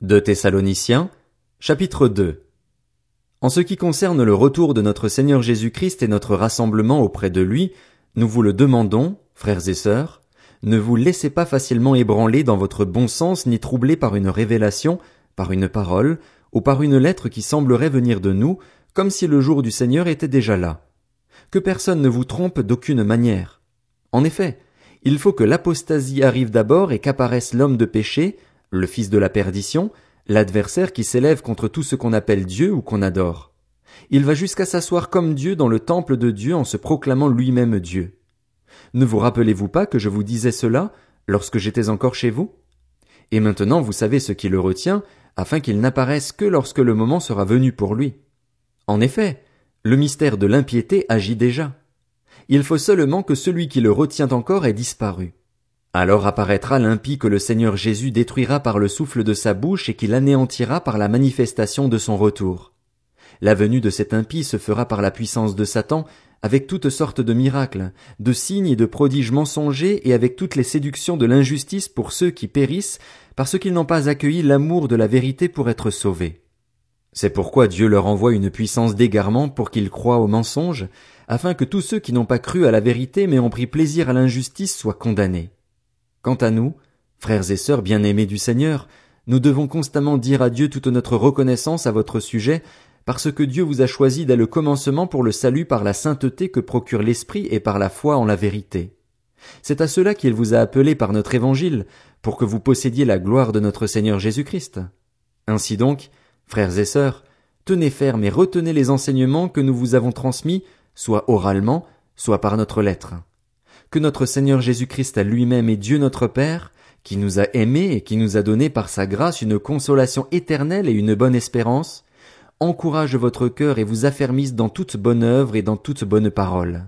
De Thessaloniciens, chapitre 2 En ce qui concerne le retour de notre Seigneur Jésus-Christ et notre rassemblement auprès de lui, nous vous le demandons, frères et sœurs, ne vous laissez pas facilement ébranler dans votre bon sens ni troubler par une révélation, par une parole, ou par une lettre qui semblerait venir de nous, comme si le jour du Seigneur était déjà là. Que personne ne vous trompe d'aucune manière. En effet, il faut que l'apostasie arrive d'abord et qu'apparaisse l'homme de péché, le fils de la perdition, l'adversaire qui s'élève contre tout ce qu'on appelle Dieu ou qu'on adore. Il va jusqu'à s'asseoir comme Dieu dans le temple de Dieu en se proclamant lui-même Dieu. Ne vous rappelez-vous pas que je vous disais cela lorsque j'étais encore chez vous? Et maintenant vous savez ce qui le retient, afin qu'il n'apparaisse que lorsque le moment sera venu pour lui. En effet, le mystère de l'impiété agit déjà. Il faut seulement que celui qui le retient encore ait disparu. Alors apparaîtra l'impie que le Seigneur Jésus détruira par le souffle de sa bouche et qu'il anéantira par la manifestation de son retour. La venue de cet impie se fera par la puissance de Satan, avec toutes sortes de miracles, de signes et de prodiges mensongers et avec toutes les séductions de l'injustice pour ceux qui périssent parce qu'ils n'ont pas accueilli l'amour de la vérité pour être sauvés. C'est pourquoi Dieu leur envoie une puissance d'égarement pour qu'ils croient au mensonge, afin que tous ceux qui n'ont pas cru à la vérité mais ont pris plaisir à l'injustice soient condamnés. Quant à nous, frères et sœurs bien-aimés du Seigneur, nous devons constamment dire à Dieu toute notre reconnaissance à votre sujet, parce que Dieu vous a choisi dès le commencement pour le salut par la sainteté que procure l'Esprit et par la foi en la vérité. C'est à cela qu'il vous a appelé par notre évangile, pour que vous possédiez la gloire de notre Seigneur Jésus-Christ. Ainsi donc, frères et sœurs, tenez ferme et retenez les enseignements que nous vous avons transmis, soit oralement, soit par notre lettre que notre Seigneur Jésus-Christ à lui-même et Dieu notre Père, qui nous a aimés et qui nous a donné par sa grâce une consolation éternelle et une bonne espérance, encourage votre cœur et vous affermisse dans toute bonne œuvre et dans toute bonne parole.